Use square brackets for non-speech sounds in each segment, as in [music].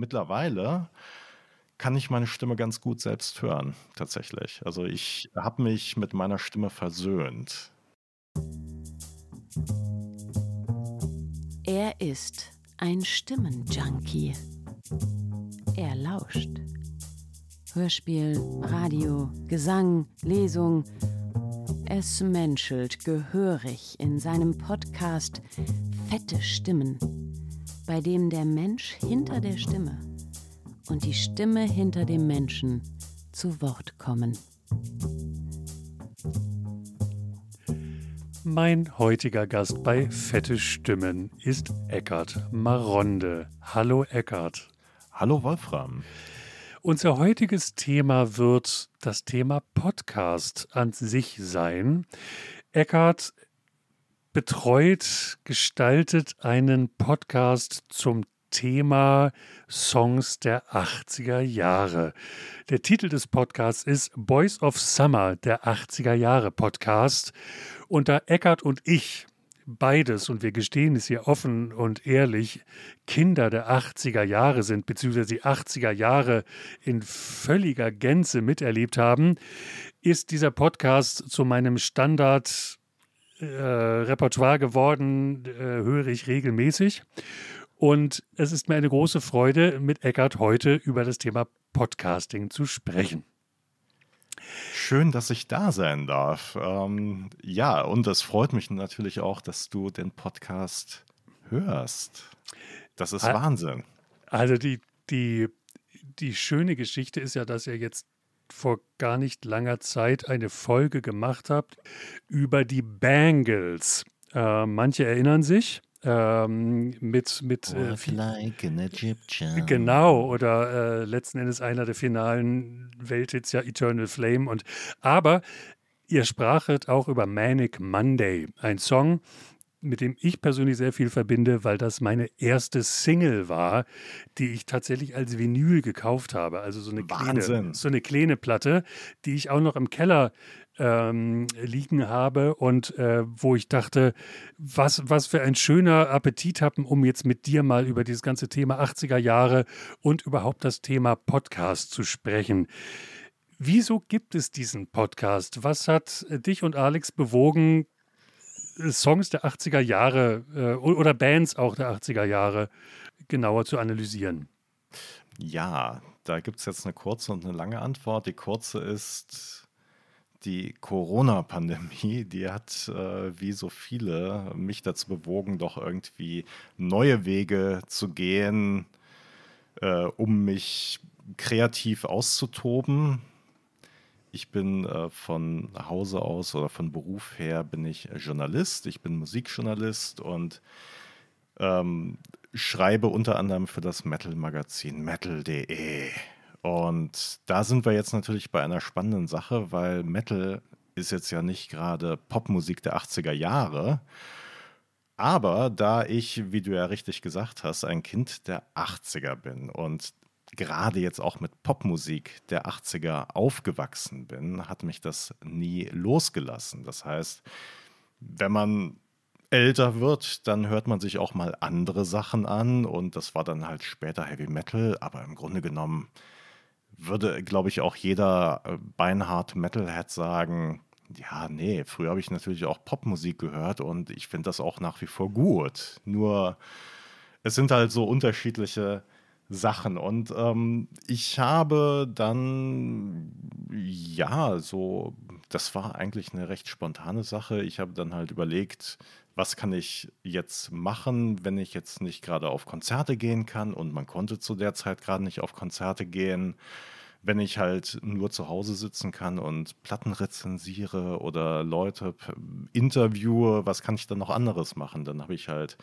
mittlerweile kann ich meine Stimme ganz gut selbst hören, tatsächlich. Also ich habe mich mit meiner Stimme versöhnt. Er ist ein Stimmenjunkie. Er lauscht. Hörspiel, Radio, Gesang, Lesung. Es menschelt gehörig in seinem Podcast Fette Stimmen, bei dem der Mensch hinter der Stimme und die Stimme hinter dem Menschen zu Wort kommen. Mein heutiger Gast bei Fette Stimmen ist Eckart Maronde. Hallo Eckart. Hallo Wolfram. Unser heutiges Thema wird das Thema Podcast an sich sein. Eckart betreut, gestaltet einen Podcast zum Thema Songs der 80er Jahre. Der Titel des Podcasts ist Boys of Summer, der 80er Jahre Podcast. Und da Eckart und ich beides, und wir gestehen es hier offen und ehrlich, Kinder der 80er Jahre sind, beziehungsweise die 80er Jahre in völliger Gänze miterlebt haben, ist dieser Podcast zu meinem Standard äh, Repertoire geworden, äh, höre ich regelmäßig. Und es ist mir eine große Freude, mit Eckart heute über das Thema Podcasting zu sprechen. Schön, dass ich da sein darf. Ähm, ja, und es freut mich natürlich auch, dass du den Podcast hörst. Das ist Wahnsinn. Also die, die, die schöne Geschichte ist ja, dass ihr jetzt vor gar nicht langer Zeit eine Folge gemacht habt über die Bangles. Äh, manche erinnern sich ähm, mit mit äh, like an Egyptian. genau oder äh, letzten Endes einer der finalen Welthits ja Eternal Flame und aber ihr sprachet auch über Manic Monday, ein Song, mit dem ich persönlich sehr viel verbinde, weil das meine erste Single war, die ich tatsächlich als Vinyl gekauft habe. Also so eine, kleine, so eine kleine Platte, die ich auch noch im Keller ähm, liegen habe und äh, wo ich dachte, was, was für ein schöner Appetit haben, um jetzt mit dir mal über dieses ganze Thema 80er Jahre und überhaupt das Thema Podcast zu sprechen. Wieso gibt es diesen Podcast? Was hat dich und Alex bewogen, Songs der 80er Jahre äh, oder Bands auch der 80er Jahre genauer zu analysieren? Ja, da gibt es jetzt eine kurze und eine lange Antwort. Die kurze ist, die Corona-Pandemie, die hat äh, wie so viele mich dazu bewogen, doch irgendwie neue Wege zu gehen, äh, um mich kreativ auszutoben. Ich bin äh, von Hause aus oder von Beruf her bin ich Journalist, ich bin Musikjournalist und ähm, schreibe unter anderem für das Metal-Magazin metal.de. Und da sind wir jetzt natürlich bei einer spannenden Sache, weil Metal ist jetzt ja nicht gerade Popmusik der 80er Jahre. Aber da ich, wie du ja richtig gesagt hast, ein Kind der 80er bin und gerade jetzt auch mit Popmusik der 80er aufgewachsen bin, hat mich das nie losgelassen. Das heißt, wenn man älter wird, dann hört man sich auch mal andere Sachen an und das war dann halt später Heavy Metal, aber im Grunde genommen würde, glaube ich, auch jeder äh, beinhard Metalhead sagen, ja, nee, früher habe ich natürlich auch Popmusik gehört und ich finde das auch nach wie vor gut. Nur es sind halt so unterschiedliche Sachen. Und ähm, ich habe dann, ja, so, das war eigentlich eine recht spontane Sache. Ich habe dann halt überlegt, was kann ich jetzt machen, wenn ich jetzt nicht gerade auf Konzerte gehen kann und man konnte zu der Zeit gerade nicht auf Konzerte gehen. Wenn ich halt nur zu Hause sitzen kann und Platten rezensiere oder Leute interviewe, was kann ich dann noch anderes machen? Dann habe ich halt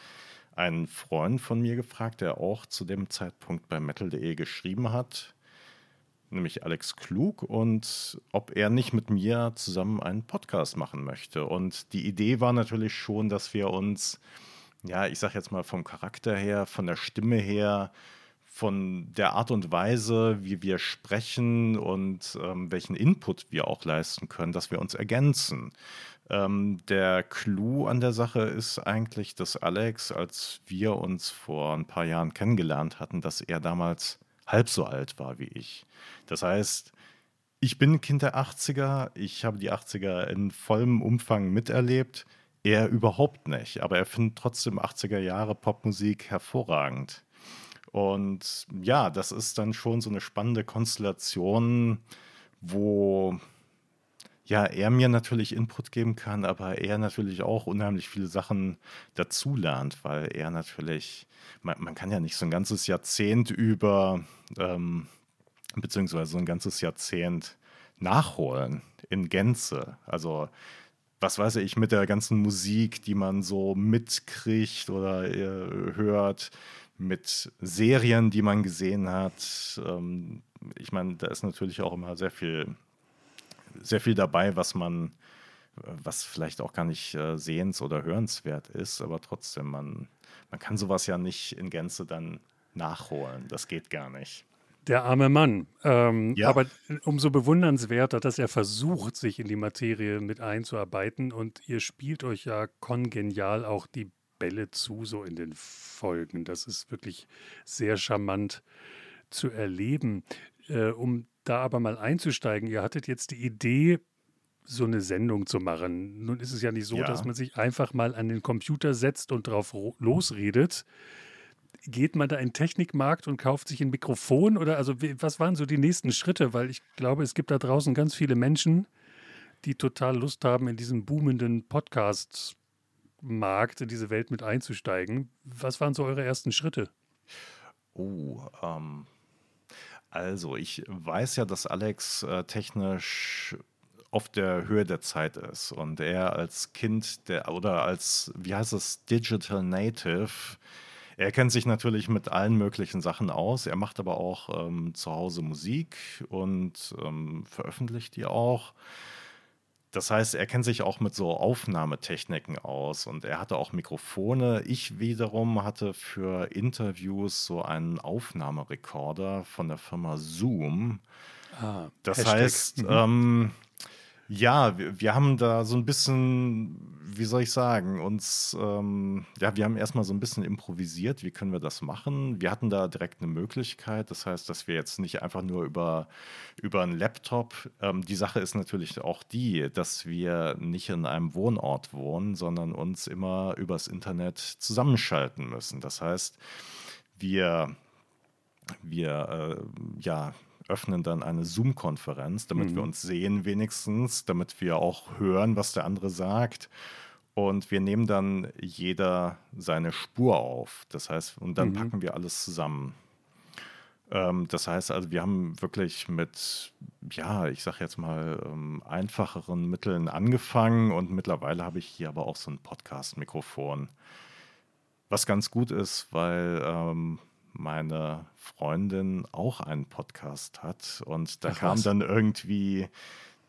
einen Freund von mir gefragt, der auch zu dem Zeitpunkt bei metal.de geschrieben hat, nämlich Alex Klug, und ob er nicht mit mir zusammen einen Podcast machen möchte. Und die Idee war natürlich schon, dass wir uns, ja, ich sag jetzt mal vom Charakter her, von der Stimme her, von der Art und Weise, wie wir sprechen und ähm, welchen Input wir auch leisten können, dass wir uns ergänzen. Ähm, der Clou an der Sache ist eigentlich, dass Alex, als wir uns vor ein paar Jahren kennengelernt hatten, dass er damals halb so alt war wie ich. Das heißt, ich bin Kind der 80er, ich habe die 80er in vollem Umfang miterlebt. Er überhaupt nicht, aber er findet trotzdem 80er Jahre Popmusik hervorragend. Und ja, das ist dann schon so eine spannende Konstellation, wo ja, er mir natürlich Input geben kann, aber er natürlich auch unheimlich viele Sachen dazulernt, weil er natürlich, man, man kann ja nicht so ein ganzes Jahrzehnt über, ähm, beziehungsweise so ein ganzes Jahrzehnt nachholen in Gänze. Also was weiß ich, mit der ganzen Musik, die man so mitkriegt oder äh, hört, mit Serien, die man gesehen hat. Ähm, ich meine, da ist natürlich auch immer sehr viel sehr viel dabei, was man, was vielleicht auch gar nicht äh, sehens- oder hörenswert ist, aber trotzdem, man, man kann sowas ja nicht in Gänze dann nachholen. Das geht gar nicht. Der arme Mann. Ähm, ja. Aber umso bewundernswerter, dass er versucht, sich in die Materie mit einzuarbeiten. Und ihr spielt euch ja kongenial auch die Bälle zu, so in den Folgen. Das ist wirklich sehr charmant zu erleben. Äh, um da aber mal einzusteigen, ihr hattet jetzt die Idee, so eine Sendung zu machen. Nun ist es ja nicht so, ja. dass man sich einfach mal an den Computer setzt und drauf losredet. Geht man da in den Technikmarkt und kauft sich ein Mikrofon oder also was waren so die nächsten Schritte? Weil ich glaube, es gibt da draußen ganz viele Menschen, die total Lust haben, in diesen boomenden Podcast-Markt, in diese Welt mit einzusteigen. Was waren so eure ersten Schritte? Oh, ähm, also, ich weiß ja, dass Alex äh, technisch auf der Höhe der Zeit ist und er als Kind der oder als, wie heißt es, Digital Native, er kennt sich natürlich mit allen möglichen Sachen aus. Er macht aber auch ähm, zu Hause Musik und ähm, veröffentlicht die auch. Das heißt, er kennt sich auch mit so Aufnahmetechniken aus und er hatte auch Mikrofone. Ich wiederum hatte für Interviews so einen Aufnahmerekorder von der Firma Zoom. Ah, das Hashtag. heißt, mhm. ähm, ja, wir, wir, haben da so ein bisschen, wie soll ich sagen, uns, ähm, ja, wir haben erstmal so ein bisschen improvisiert, wie können wir das machen. Wir hatten da direkt eine Möglichkeit, das heißt, dass wir jetzt nicht einfach nur über, über einen Laptop, ähm, die Sache ist natürlich auch die, dass wir nicht in einem Wohnort wohnen, sondern uns immer übers Internet zusammenschalten müssen. Das heißt, wir, wir äh, ja, öffnen dann eine Zoom-Konferenz, damit mhm. wir uns sehen wenigstens, damit wir auch hören, was der andere sagt. Und wir nehmen dann jeder seine Spur auf. Das heißt, und dann mhm. packen wir alles zusammen. Ähm, das heißt also, wir haben wirklich mit, ja, ich sag jetzt mal, ähm, einfacheren Mitteln angefangen und mittlerweile habe ich hier aber auch so ein Podcast-Mikrofon. Was ganz gut ist, weil ähm, meine Freundin auch einen Podcast hat. Und da Ach, kam was? dann irgendwie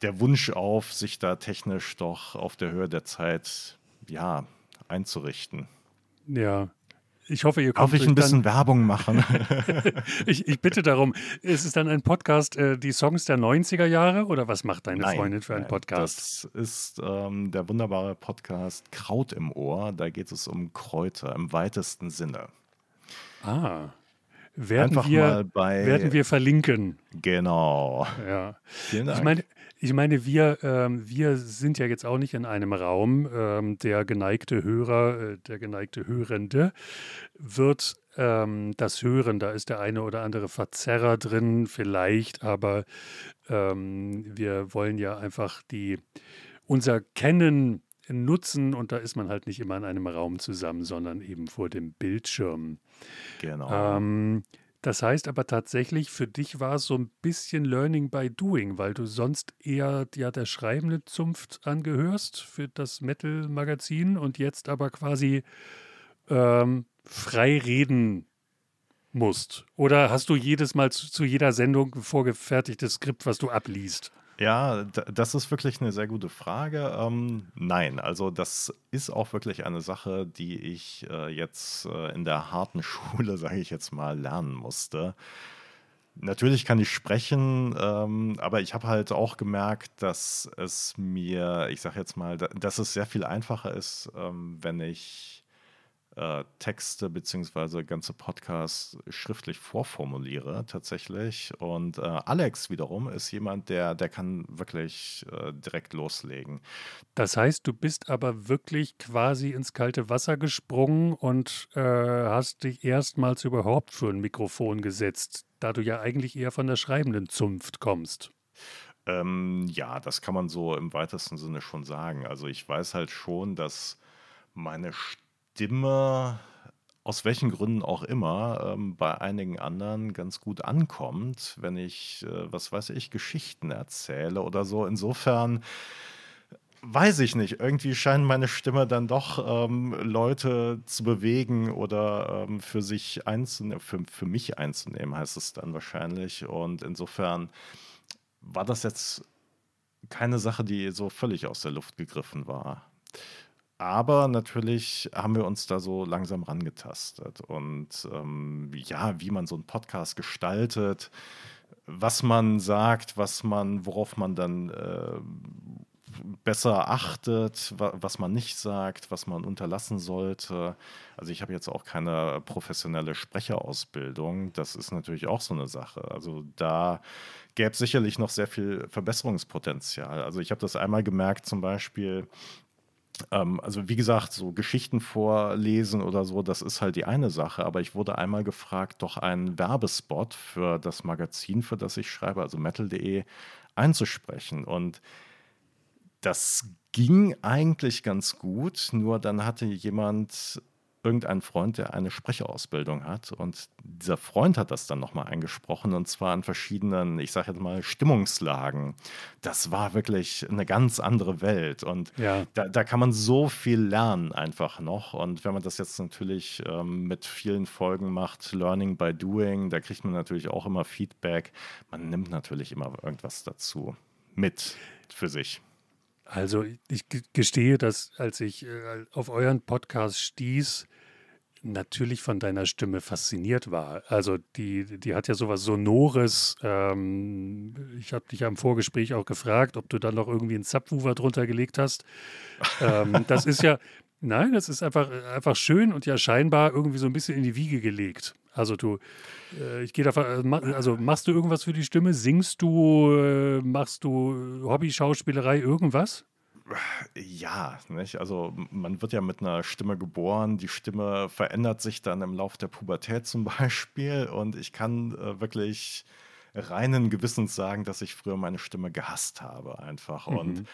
der Wunsch auf, sich da technisch doch auf der Höhe der Zeit ja, einzurichten. Ja. Ich hoffe, ihr kommt. Darf ich ein bisschen Werbung machen? [laughs] ich, ich, bitte darum. Ist es dann ein Podcast, äh, die Songs der 90er Jahre oder was macht deine nein, Freundin für einen Podcast? Das ist ähm, der wunderbare Podcast Kraut im Ohr. Da geht es um Kräuter im weitesten Sinne. Ah. Werden Einfach wir, mal bei. Werden wir verlinken. Genau. Ja. Vielen Dank. Ich meine, ich meine wir, ähm, wir sind ja jetzt auch nicht in einem Raum. Ähm, der geneigte Hörer, äh, der geneigte Hörende wird ähm, das hören. Da ist der eine oder andere Verzerrer drin, vielleicht, aber ähm, wir wollen ja einfach die, unser Kennen nutzen und da ist man halt nicht immer in einem Raum zusammen, sondern eben vor dem Bildschirm. Genau. Ähm, das heißt aber tatsächlich, für dich war es so ein bisschen Learning by Doing, weil du sonst eher ja der schreibende Zunft angehörst für das Metal-Magazin und jetzt aber quasi ähm, frei reden musst. Oder hast du jedes Mal zu, zu jeder Sendung ein vorgefertigtes Skript, was du abliest? Ja, das ist wirklich eine sehr gute Frage. Ähm, nein, also das ist auch wirklich eine Sache, die ich äh, jetzt äh, in der harten [laughs] Schule, sage ich jetzt mal, lernen musste. Natürlich kann ich sprechen, ähm, aber ich habe halt auch gemerkt, dass es mir, ich sage jetzt mal, dass es sehr viel einfacher ist, ähm, wenn ich äh, Texte beziehungsweise ganze Podcasts schriftlich vorformuliere tatsächlich. Und äh, Alex wiederum ist jemand, der, der kann wirklich äh, direkt loslegen. Das heißt, du bist aber wirklich quasi ins kalte Wasser gesprungen und äh, hast dich erstmals überhaupt für ein Mikrofon gesetzt, da du ja eigentlich eher von der schreibenden Zunft kommst. Ähm, ja, das kann man so im weitesten Sinne schon sagen. Also ich weiß halt schon, dass meine Stimme Stimme, aus welchen Gründen auch immer, ähm, bei einigen anderen ganz gut ankommt, wenn ich, äh, was weiß ich, Geschichten erzähle oder so. Insofern weiß ich nicht, irgendwie scheint meine Stimme dann doch ähm, Leute zu bewegen oder ähm, für sich einzunehmen, für, für mich einzunehmen, heißt es dann wahrscheinlich. Und insofern war das jetzt keine Sache, die so völlig aus der Luft gegriffen war. Aber natürlich haben wir uns da so langsam rangetastet. Und ähm, ja, wie man so einen Podcast gestaltet, was man sagt, was man, worauf man dann äh, besser achtet, wa was man nicht sagt, was man unterlassen sollte. Also ich habe jetzt auch keine professionelle Sprecherausbildung. Das ist natürlich auch so eine Sache. Also da gäbe es sicherlich noch sehr viel Verbesserungspotenzial. Also ich habe das einmal gemerkt, zum Beispiel, ähm, also wie gesagt, so Geschichten vorlesen oder so, das ist halt die eine Sache. Aber ich wurde einmal gefragt, doch einen Werbespot für das Magazin, für das ich schreibe, also metal.de, einzusprechen. Und das ging eigentlich ganz gut, nur dann hatte jemand irgendein Freund, der eine Sprecherausbildung hat. Und dieser Freund hat das dann nochmal eingesprochen und zwar an verschiedenen, ich sage jetzt mal, Stimmungslagen. Das war wirklich eine ganz andere Welt. Und ja. da, da, kann man so viel lernen einfach noch. Und wenn man das jetzt natürlich ähm, mit vielen Folgen macht, Learning by Doing, da kriegt man natürlich auch immer Feedback. Man nimmt natürlich immer irgendwas dazu mit für sich. Also ich gestehe, dass als ich äh, auf euren Podcast stieß, natürlich von deiner Stimme fasziniert war. Also die, die hat ja sowas Sonores. Ähm, ich habe dich ja im Vorgespräch auch gefragt, ob du dann noch irgendwie einen Subwoofer drunter gelegt hast. Ähm, [laughs] das ist ja, nein, das ist einfach, einfach schön und ja scheinbar irgendwie so ein bisschen in die Wiege gelegt. Also du, äh, ich gehe davon, äh, also machst du irgendwas für die Stimme? Singst du, äh, machst du Hobby-Schauspielerei, irgendwas? Ja, nicht? Also man wird ja mit einer Stimme geboren. Die Stimme verändert sich dann im Laufe der Pubertät zum [laughs] Beispiel. Und ich kann äh, wirklich reinen Gewissens sagen, dass ich früher meine Stimme gehasst habe einfach. Mhm. Und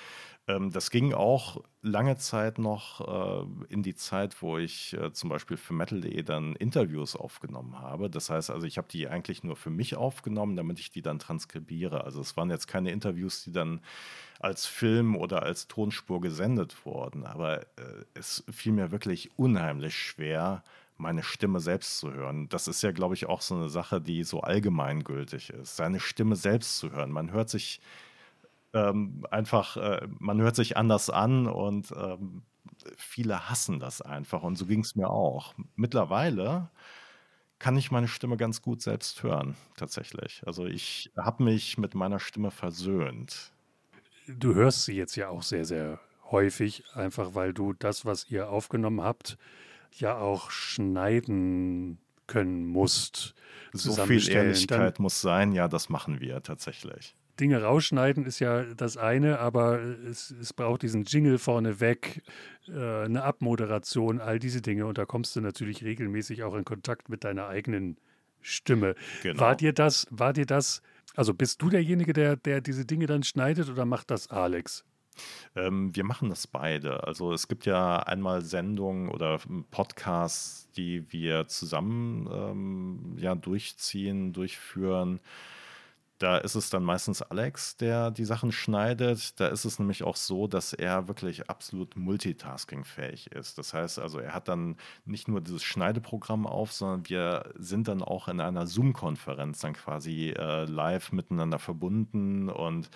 ähm, das ging auch lange Zeit noch äh, in die Zeit, wo ich äh, zum Beispiel für Metal.de dann Interviews aufgenommen habe. Das heißt also, ich habe die eigentlich nur für mich aufgenommen, damit ich die dann transkribiere. Also es waren jetzt keine Interviews, die dann als Film oder als Tonspur gesendet wurden. Aber äh, es fiel mir wirklich unheimlich schwer, meine Stimme selbst zu hören. Das ist ja, glaube ich, auch so eine Sache, die so allgemeingültig ist. Seine Stimme selbst zu hören. Man hört sich ähm, einfach, äh, man hört sich anders an und ähm, viele hassen das einfach. Und so ging es mir auch. Mittlerweile kann ich meine Stimme ganz gut selbst hören, tatsächlich. Also ich habe mich mit meiner Stimme versöhnt. Du hörst sie jetzt ja auch sehr, sehr häufig, einfach weil du das, was ihr aufgenommen habt, ja auch schneiden können musst. So viel Ehrlichkeit Dann, muss sein, ja, das machen wir tatsächlich. Dinge rausschneiden ist ja das eine, aber es, es braucht diesen Jingle vorneweg, äh, eine Abmoderation, all diese Dinge. Und da kommst du natürlich regelmäßig auch in Kontakt mit deiner eigenen Stimme. Genau. War dir das, war dir das, also bist du derjenige, der, der diese Dinge dann schneidet oder macht das Alex? Ähm, wir machen das beide. Also es gibt ja einmal Sendungen oder Podcasts, die wir zusammen ähm, ja, durchziehen, durchführen. Da ist es dann meistens Alex, der die Sachen schneidet. Da ist es nämlich auch so, dass er wirklich absolut multitaskingfähig ist. Das heißt also, er hat dann nicht nur dieses Schneideprogramm auf, sondern wir sind dann auch in einer Zoom-Konferenz dann quasi äh, live miteinander verbunden und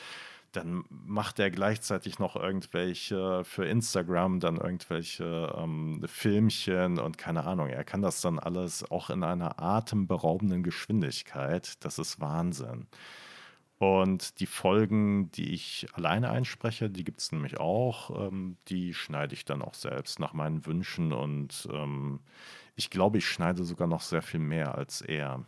dann macht er gleichzeitig noch irgendwelche für Instagram, dann irgendwelche ähm, Filmchen und keine Ahnung. Er kann das dann alles auch in einer atemberaubenden Geschwindigkeit. Das ist Wahnsinn. Und die Folgen, die ich alleine einspreche, die gibt es nämlich auch. Ähm, die schneide ich dann auch selbst nach meinen Wünschen. Und ähm, ich glaube, ich schneide sogar noch sehr viel mehr als er.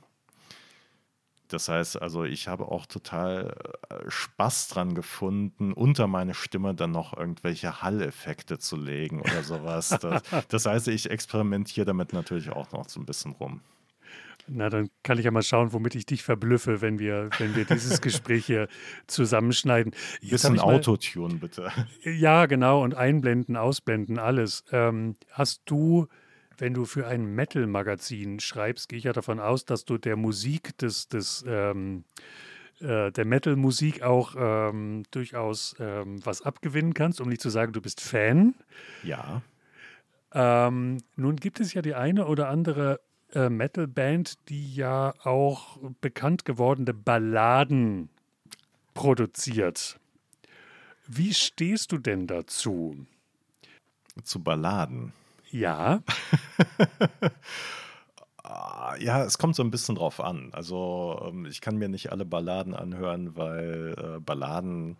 Das heißt, also ich habe auch total äh, Spaß dran gefunden, unter meine Stimme dann noch irgendwelche Halleffekte zu legen oder sowas. das, [laughs] das heißt, ich experimentiere damit natürlich auch noch so ein bisschen rum. Na, dann kann ich ja mal schauen, womit ich dich verblüffe, wenn wir, wenn wir dieses [laughs] Gespräch hier zusammenschneiden. Jetzt Bisschen Autotune, bitte. Ja, genau, und einblenden, ausblenden, alles. Ähm, hast du, wenn du für ein Metal-Magazin schreibst, gehe ich ja davon aus, dass du der Musik des, des ähm, äh, der Metal-Musik auch ähm, durchaus ähm, was abgewinnen kannst, um nicht zu sagen, du bist Fan. Ja. Ähm, nun gibt es ja die eine oder andere äh, Metal-Band, die ja auch bekannt gewordene Balladen produziert. Wie stehst du denn dazu? Zu Balladen? Ja. [laughs] Ja, es kommt so ein bisschen drauf an. Also ähm, ich kann mir nicht alle Balladen anhören, weil äh, Balladen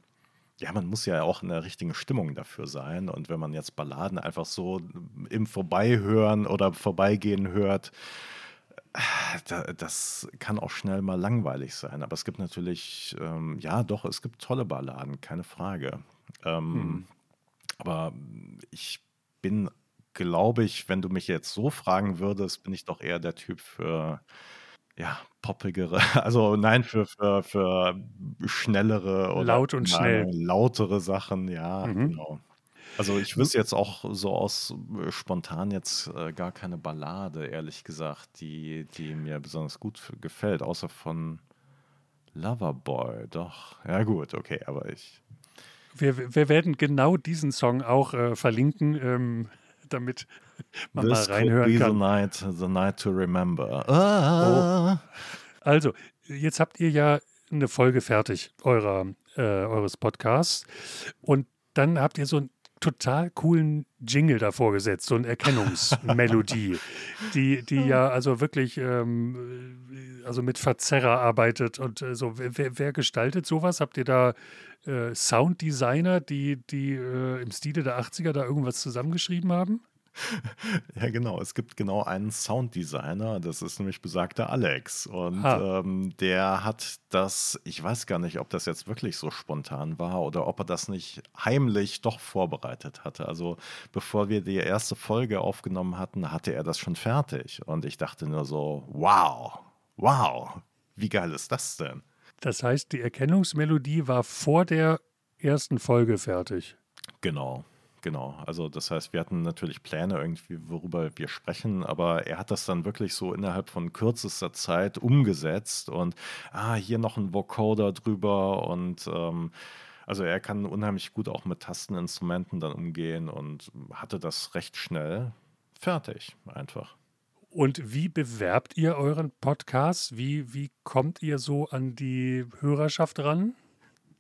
ja, man muss ja auch in der richtigen Stimmung dafür sein. Und wenn man jetzt Balladen einfach so im Vorbeihören oder Vorbeigehen hört, das kann auch schnell mal langweilig sein. Aber es gibt natürlich, ähm, ja, doch, es gibt tolle Balladen, keine Frage. Ähm, hm. Aber ich bin, glaube ich, wenn du mich jetzt so fragen würdest, bin ich doch eher der Typ für ja, poppigere, [laughs] also nein, für, für, für schnellere oder Laut und schnell. lautere Sachen, ja, Mhm. genau. Also ich wüsste jetzt auch so aus äh, spontan jetzt äh, gar keine Ballade, ehrlich gesagt, die, die mir besonders gut gefällt, außer von Loverboy. Doch, ja gut, okay, aber ich. Wir, wir werden genau diesen Song auch äh, verlinken. Ähm, damit [laughs] man This mal reinhören kann. The night, the night to remember. Ah. Oh. Also, jetzt habt ihr ja eine Folge fertig eurer, äh, eures Podcasts und dann habt ihr so einen total coolen Jingle davor gesetzt, so eine Erkennungsmelodie, [laughs] die, die ja also wirklich ähm, also mit Verzerrer arbeitet und äh, so. Wer, wer, gestaltet sowas? Habt ihr da äh, Sounddesigner, die, die äh, im Stile der 80er da irgendwas zusammengeschrieben haben? [laughs] Ja, genau. Es gibt genau einen Sounddesigner, das ist nämlich besagter Alex. Und ähm, der hat das, ich weiß gar nicht, ob das jetzt wirklich so spontan war oder ob er das nicht heimlich doch vorbereitet hatte. Also bevor wir die erste Folge aufgenommen hatten, hatte er das schon fertig. Und ich dachte nur so, wow, wow, wie geil ist das denn? Das heißt, die Erkennungsmelodie war vor der ersten Folge fertig. Genau. Genau, also das heißt, wir hatten natürlich Pläne irgendwie, worüber wir sprechen, aber er hat das dann wirklich so innerhalb von kürzester Zeit umgesetzt und ah, hier noch ein Vocoder drüber und ähm, also er kann unheimlich gut auch mit Tasteninstrumenten dann umgehen und hatte das recht schnell fertig, einfach. Und wie bewerbt ihr euren Podcast? Wie, wie kommt ihr so an die Hörerschaft ran?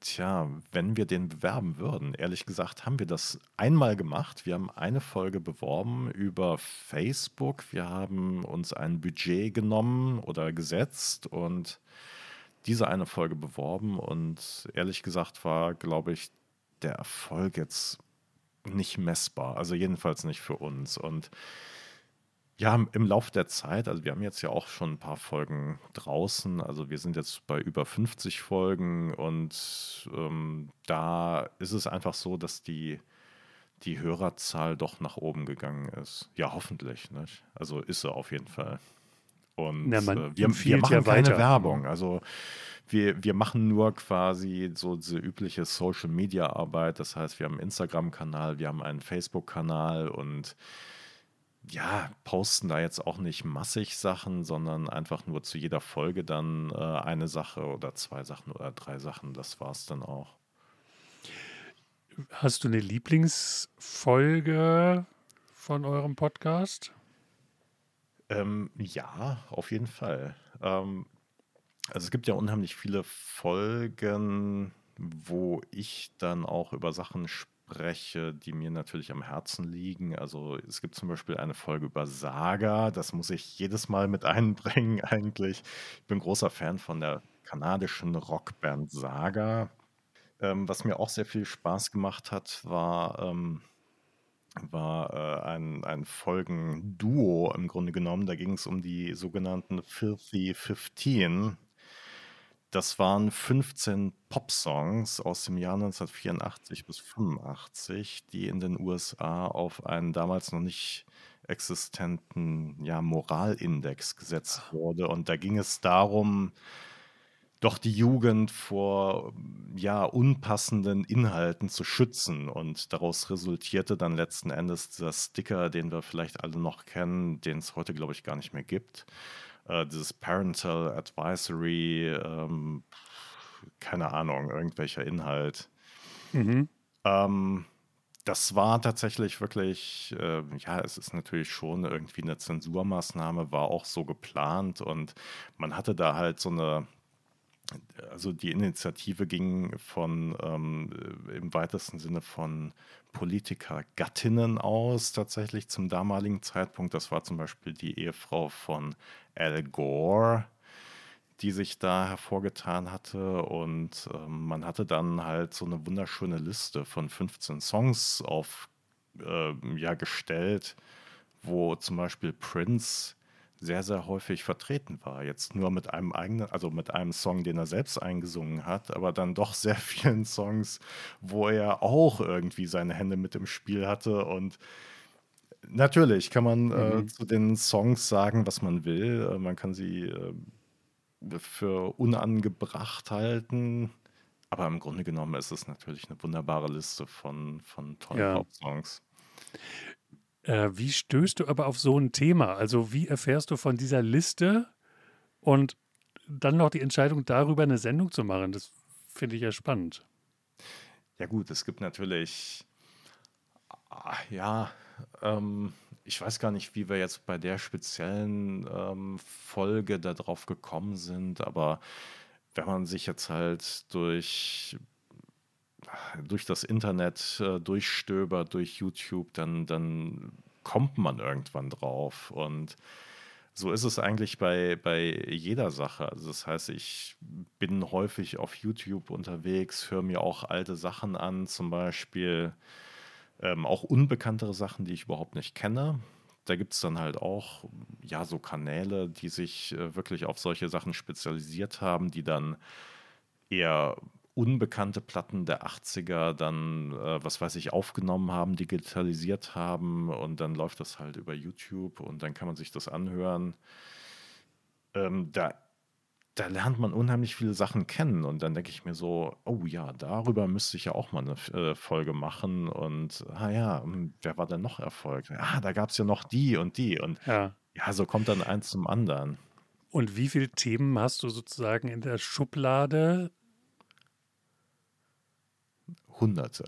Tja, wenn wir den bewerben würden, ehrlich gesagt, haben wir das einmal gemacht. Wir haben eine Folge beworben über Facebook. Wir haben uns ein Budget genommen oder gesetzt und diese eine Folge beworben. Und ehrlich gesagt war, glaube ich, der Erfolg jetzt nicht messbar. Also jedenfalls nicht für uns. Und ja, im Laufe der Zeit, also wir haben jetzt ja auch schon ein paar Folgen draußen, also wir sind jetzt bei über 50 Folgen und ähm, da ist es einfach so, dass die, die Hörerzahl doch nach oben gegangen ist. Ja, hoffentlich. Nicht? Also ist sie auf jeden Fall. Und ja, äh, wir, wir, machen ja keine Werbung. Also wir, wir machen nur quasi so diese übliche Social-Media-Arbeit. Das heißt, wir haben einen Instagram-Kanal, wir haben einen Facebook-Kanal und ja, posten da jetzt auch nicht massig Sachen, sondern einfach nur zu jeder Folge dann äh, eine Sache oder zwei Sachen oder drei Sachen. Das war es dann auch. Hast du eine Lieblingsfolge von eurem Podcast? Ähm, ja, auf jeden Fall. Ähm, also es gibt ja unheimlich viele Folgen, wo ich dann auch über Sachen spreche, die mir natürlich am Herzen liegen. Also es gibt zum Beispiel eine Folge über Saga, das muss ich jedes Mal mit [laughs] einbringen eigentlich. Ich bin großer Fan von der kanadischen Rockband Saga. Ähm, was mir auch sehr viel Spaß gemacht hat, war, ähm, war äh, ein, ein Folgenduo im Grunde genommen. Da ging es um die sogenannten Filthy 15. Das waren 15 Pop-Songs aus dem Jahr 1984 bis 85, die in den USA auf einen damals noch nicht existenten ja, Moralindex gesetzt wurde. Und da ging es darum, doch die Jugend vor ja unpassenden Inhalten zu schützen. Und daraus resultierte dann letzten Endes dieser Sticker, den wir vielleicht alle noch kennen, den es heute, glaube ich, gar nicht mehr gibt. Äh, dieses Parental Advisory, ähm, keine Ahnung, irgendwelcher Inhalt. Mhm. Ähm, das war tatsächlich wirklich, äh, ja, es ist natürlich schon irgendwie eine Zensurmaßnahme, war auch so geplant und man hatte da halt so eine also die Initiative ging von ähm, im weitesten Sinne von Politikergattinnen aus, tatsächlich zum damaligen Zeitpunkt. Das war zum Beispiel die Ehefrau von Al Gore, die sich da hervorgetan hatte. Und ähm, man hatte dann halt so eine wunderschöne Liste von 15 Songs auf äh, ja, gestellt, wo zum Beispiel Prince sehr, sehr häufig vertreten war. Jetzt nur mit einem eigenen, also mit einem Song, den er selbst eingesungen hat, aber dann doch sehr [laughs] vielen Songs, wo er auch irgendwie seine Hände mit im Spiel hatte. Und natürlich kann man äh, mhm. äh, zu den Songs sagen, was man will. Äh, man kann sie äh, für unangebracht halten. Aber im Grunde genommen ist es natürlich eine wunderbare Liste von, von tollen ja. Pop-Songs. Äh, wie stößt du aber auf so ein Thema? Also wie erfährst du von dieser Liste und dann noch die Entscheidung darüber, eine Sendung zu machen? Das finde ich ja spannend. Ja gut, es gibt natürlich, ah, ja, ähm, ich weiß gar nicht, wie wir jetzt bei der speziellen ähm, Folge darauf gekommen sind, aber wenn man sich jetzt halt durch durch das Internet äh, durchstöbert, durch YouTube, dann, dann kommt man irgendwann drauf. Und so ist es eigentlich bei, bei jeder Sache. Also das heißt, ich bin häufig auf YouTube unterwegs, höre mir auch alte Sachen an, zum Beispiel ähm, auch unbekanntere Sachen, die ich überhaupt nicht kenne. Da gibt es dann halt auch ja so Kanäle, die sich äh, wirklich auf solche Sachen spezialisiert haben, die dann eher unbekannte Platten der 80er dann, äh, was weiß ich, aufgenommen haben, digitalisiert haben und dann läuft das halt über YouTube und dann kann man sich das anhören. Ähm, da, da lernt man unheimlich viele Sachen kennen und dann denke ich mir so, oh ja, darüber müsste ich ja auch mal eine äh, Folge machen und, ah ja, hm, wer war denn noch erfolgt? Ah, da gab es ja noch die und die und ja. ja, so kommt dann eins zum anderen. Und wie viele Themen hast du sozusagen in der Schublade, Hunderte.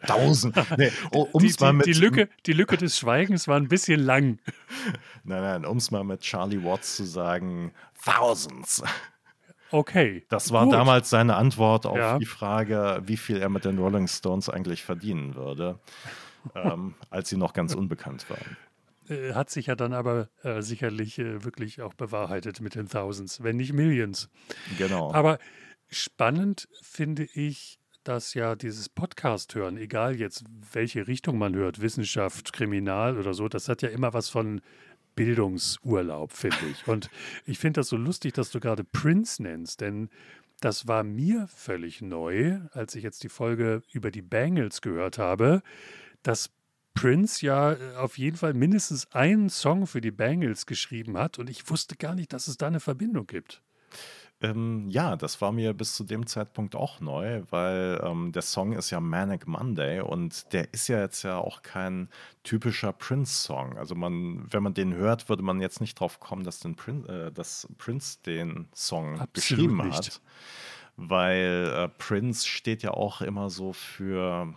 [laughs] Tausend. Nee, um die, mit, die, Lücke, die Lücke des Schweigens war ein bisschen lang. [laughs] Nein, nein, um es mal mit Charlie Watts zu sagen, Thousands. Okay. Das war gut. damals seine Antwort auf ja. die Frage, wie viel er mit den Rolling Stones eigentlich verdienen würde, [laughs] ähm, als sie noch ganz unbekannt waren. Äh, hat sich ja dann aber äh, sicherlich äh, wirklich auch bewahrheitet mit den Thousands, wenn nicht Millions. Genau. Aber spannend finde ich, dass ja dieses Podcast hören, egal jetzt welche Richtung man hört, Wissenschaft, Kriminal oder so, das hat ja immer was von Bildungsurlaub, finde ich. Und [laughs] ich finde das so lustig, dass du gerade Prince nennst, denn das war mir völlig neu, als ich jetzt die Folge über die Bangles gehört habe, dass Prince ja äh, auf jeden Fall mindestens einen Song für die Bangles geschrieben hat und ich wusste gar nicht, dass es da eine Verbindung gibt. Ähm, ja, das war mir bis zu dem Zeitpunkt auch neu, weil ähm, der Song ist ja Manic Monday und der ist ja jetzt ja auch kein typischer Prince-Song. Also man, wenn man den hört, würde man jetzt nicht drauf kommen, dass, den Prin äh, dass Prince den Song Absolut geschrieben nicht. hat. Weil äh, Prince steht ja auch immer so für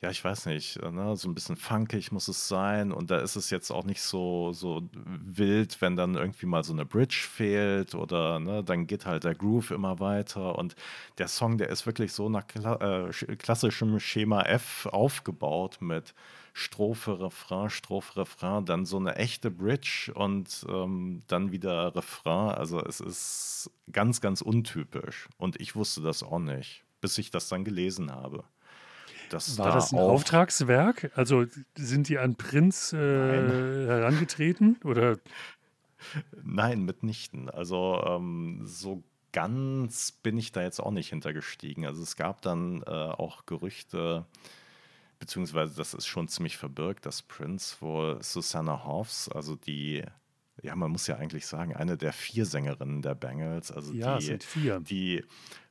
ja, ich weiß nicht, ne, so ein bisschen funkig muss es sein und da ist es jetzt auch nicht so, so wild, wenn dann irgendwie mal so eine Bridge fehlt oder ne, dann geht halt der Groove immer weiter und der Song, der ist wirklich so nach Kla äh, klassischem Schema F aufgebaut mit Strophe, Refrain, Strophe, Refrain, dann so eine echte Bridge und ähm, dann wieder Refrain. Also es ist ganz, ganz untypisch und ich wusste das auch nicht, bis ich das dann gelesen habe. Das War da das ein Auftragswerk? Also sind die an Prinz äh, herangetreten oder? Nein, mitnichten. Also ähm, so ganz bin ich da jetzt auch nicht hintergestiegen. Also es gab dann äh, auch Gerüchte, beziehungsweise das ist schon ziemlich verbirgt, dass Prince wohl Susanna Hoffs, also die ja, man muss ja eigentlich sagen, eine der vier Sängerinnen der Bengals, also ja, die, die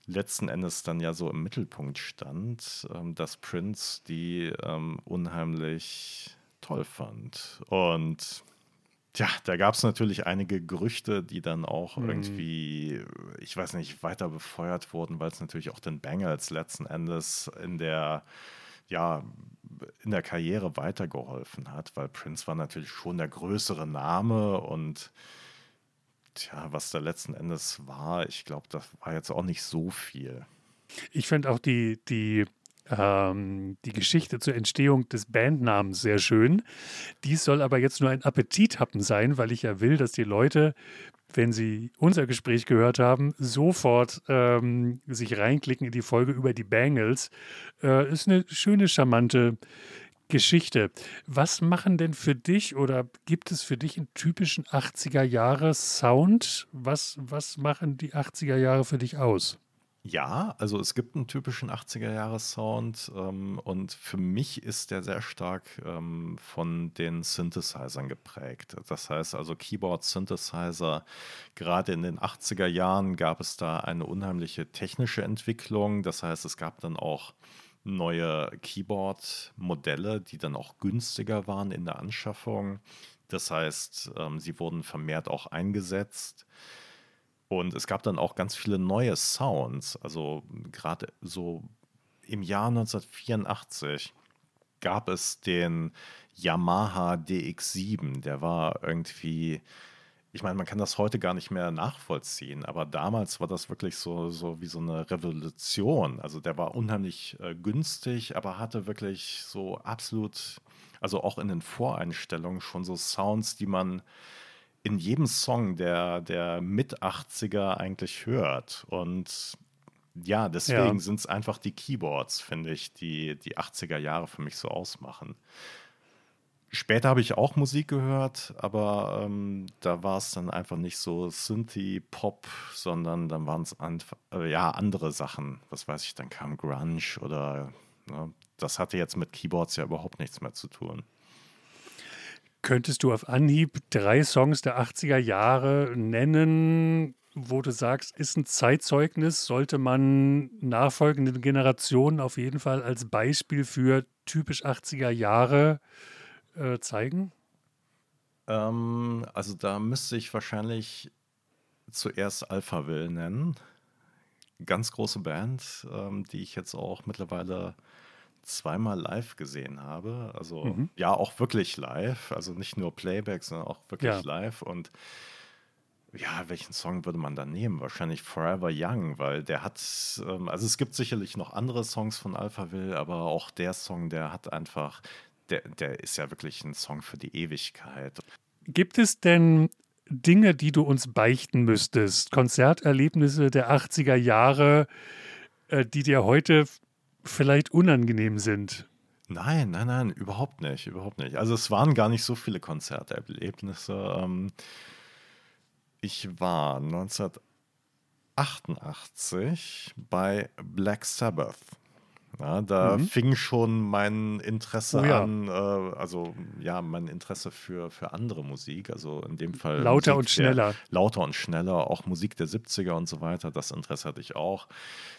letzten Endes dann ja so im Mittelpunkt stand, ähm, dass Prince die ähm, unheimlich toll fand. Und ja, da gab es natürlich einige Gerüchte, die dann auch mhm. irgendwie, ich weiß nicht, weiter befeuert wurden, weil es natürlich auch den Bengals letzten Endes in der ja, in der Karriere weitergeholfen hat, weil Prince war natürlich schon der größere Name und Tja, was da letzten Endes war, ich glaube, das war jetzt auch nicht so viel. Ich finde auch die, die, ähm, die Geschichte zur Entstehung des Bandnamens sehr schön. Dies soll aber jetzt nur ein Appetithappen sein, weil ich ja will, dass die Leute, wenn sie unser Gespräch gehört haben, sofort ähm, sich reinklicken in die Folge über die Bangles. Äh, ist eine schöne, charmante Geschichte. Was machen denn für dich oder gibt es für dich einen typischen 80er Jahre Sound? Was, was machen die 80er Jahre für dich aus? Ja, also es gibt einen typischen 80er-Jahre-Sound ähm, und für mich ist der sehr stark ähm, von den Synthesizern geprägt. Das heißt also Keyboard-Synthesizer, gerade in den 80er Jahren gab es da eine unheimliche technische Entwicklung. Das heißt, es gab dann auch neue Keyboard-Modelle, die dann auch günstiger waren in der Anschaffung. Das heißt, ähm, sie wurden vermehrt auch eingesetzt. Und es gab dann auch ganz viele neue Sounds. Also gerade so im Jahr 1984 gab es den Yamaha DX7. Der war irgendwie ich meine, man kann das heute gar nicht mehr nachvollziehen, aber damals war das wirklich so, so wie so eine Revolution. Also der war unheimlich äh, günstig, aber hatte wirklich so absolut, also auch in den Voreinstellungen schon so Sounds, die man in jedem Song der, der Mit-80er eigentlich hört. Und ja, deswegen ja. sind es einfach die Keyboards, finde ich, die die 80er Jahre für mich so ausmachen. Später habe ich auch Musik gehört, aber ähm, da war es dann einfach nicht so Synthie-Pop, sondern dann waren es äh, ja andere Sachen. Was weiß ich, dann kam Grunge oder ne, das hatte jetzt mit Keyboards ja überhaupt nichts mehr zu tun. Könntest du auf Anhieb drei Songs der 80er Jahre nennen, wo du sagst, ist ein Zeitzeugnis, sollte man nachfolgenden Generationen auf jeden Fall als Beispiel für typisch 80er Jahre äh, äh, zeigen? Ähm, also da müsste ich wahrscheinlich zuerst Alpha Will nennen. Ganz große Band, ähm, die ich jetzt auch mittlerweile zweimal live gesehen habe. Also mhm. ja, auch wirklich live. Also nicht nur Playback, sondern auch wirklich ja. live. Und ja, welchen Song würde man da nehmen? Wahrscheinlich Forever Young, weil der hat, ähm, also es gibt sicherlich noch andere Songs von Alpha Will, aber auch der Song, der hat einfach, der, der ist ja wirklich ein Song für die Ewigkeit. Gibt es denn Dinge, die du uns beichten müsstest? Konzerterlebnisse der 80er Jahre, äh, die dir heute vielleicht unangenehm sind? Nein, nein, nein, überhaupt nicht, überhaupt nicht. Also es waren gar nicht so viele Konzerterlebnisse. Ähm, ich war 1988 bei Black Sabbath. Ja, da mhm. fing schon mein Interesse oh, ja. an, äh, also ja, mein Interesse für, für andere Musik, also in dem Fall. Lauter Musik und schneller. Der, lauter und schneller, auch Musik der 70er und so weiter, das Interesse hatte ich auch.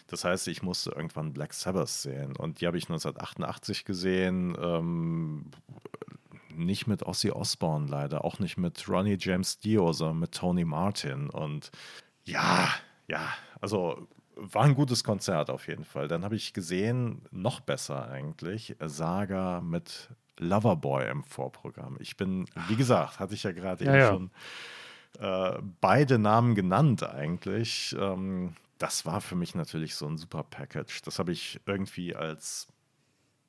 Das heißt, ich musste irgendwann Black Sabbath sehen und die habe ich 1988 gesehen. Ähm, nicht mit Ozzy Osbourne leider, auch nicht mit Ronnie James Dio, sondern mit Tony Martin. Und ja, ja, also war ein gutes Konzert auf jeden Fall. Dann habe ich gesehen, noch besser eigentlich, Saga mit Loverboy im Vorprogramm. Ich bin, wie gesagt, hatte ich ja gerade Ja, eben ja. schon äh, beide Namen genannt eigentlich. Ähm, das war für mich natürlich so ein super Package. Das habe ich irgendwie als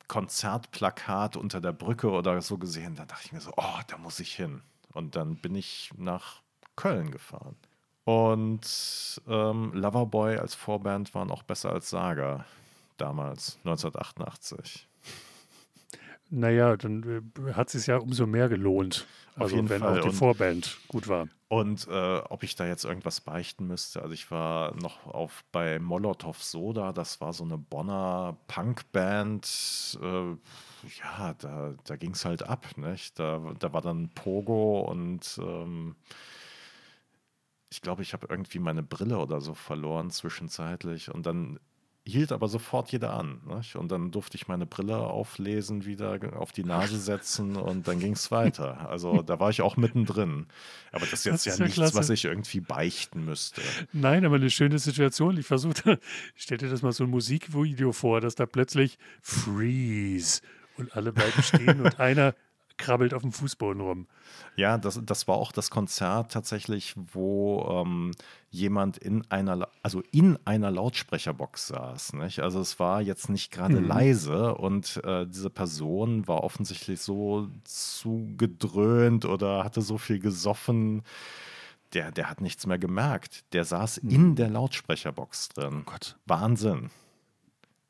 Konzertplakat unter der Brücke oder so gesehen. Da dachte ich mir so, oh, da muss ich hin. Und dann bin ich nach Köln gefahren. Und ähm, Loverboy als Vorband waren auch besser als Saga damals, 1988. Naja, dann äh, hat es sich ja umso mehr gelohnt. Auf Also wenn Fall. auch die Und- Vorband gut war. Und äh, ob ich da jetzt irgendwas beichten müsste, also ich war noch auf bei Molotov Soda, das war so eine Bonner Punkband. Äh, ja, da, da ging es halt ab, nicht? Da, da war dann Pogo und ähm, ich glaube, ich habe irgendwie meine Brille oder so verloren zwischenzeitlich und dann hielt aber sofort jeder an. Nicht? Und dann durfte ich meine Brille auflesen, wieder auf die Nase [laughs] setzen und dann ging es weiter. Also da war ich auch mittendrin. Aber das ist jetzt Das ja ist ja nichts, klasse. was ich irgendwie beichten müsste. Nein, aber eine schöne Situation. Ich versuchte, [laughs] stell dir das mal so ein Musikvideo vor, dass da plötzlich Freeze und alle bleiben stehen und [laughs] einer krabbelt auf dem Fußboden rum. Ja, das, das war auch das Konzert tatsächlich, wo ähm, jemand in einer, also in einer Lautsprecherbox saß. Nicht? Also es war jetzt nicht gerade Mhm. leise und äh, diese Person war offensichtlich so zugedröhnt oder hatte so viel gesoffen. Der, der hat nichts mehr gemerkt. Der saß in der Lautsprecherbox drin. Mhm. Oh Gott. Wahnsinn.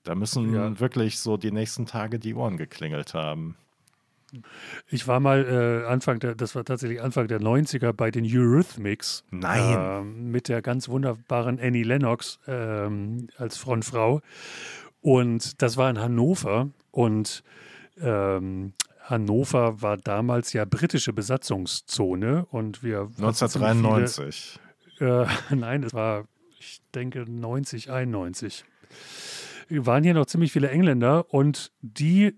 Da müssen Ja. wirklich so die nächsten Tage die Ohren geklingelt haben. Ich war mal äh, Anfang der, das war tatsächlich Anfang der 90er bei den Eurythmics. Nein. Ähm, mit der ganz wunderbaren Annie Lennox ähm, als Frontfrau. Und das war in Hannover. Und ähm, Hannover war damals ja britische Besatzungszone. Und wir hatten ziemlich 1993. Viele, äh, [laughs] nein, es war, ich denke, 90, 91. Waren hier noch ziemlich viele Engländer und die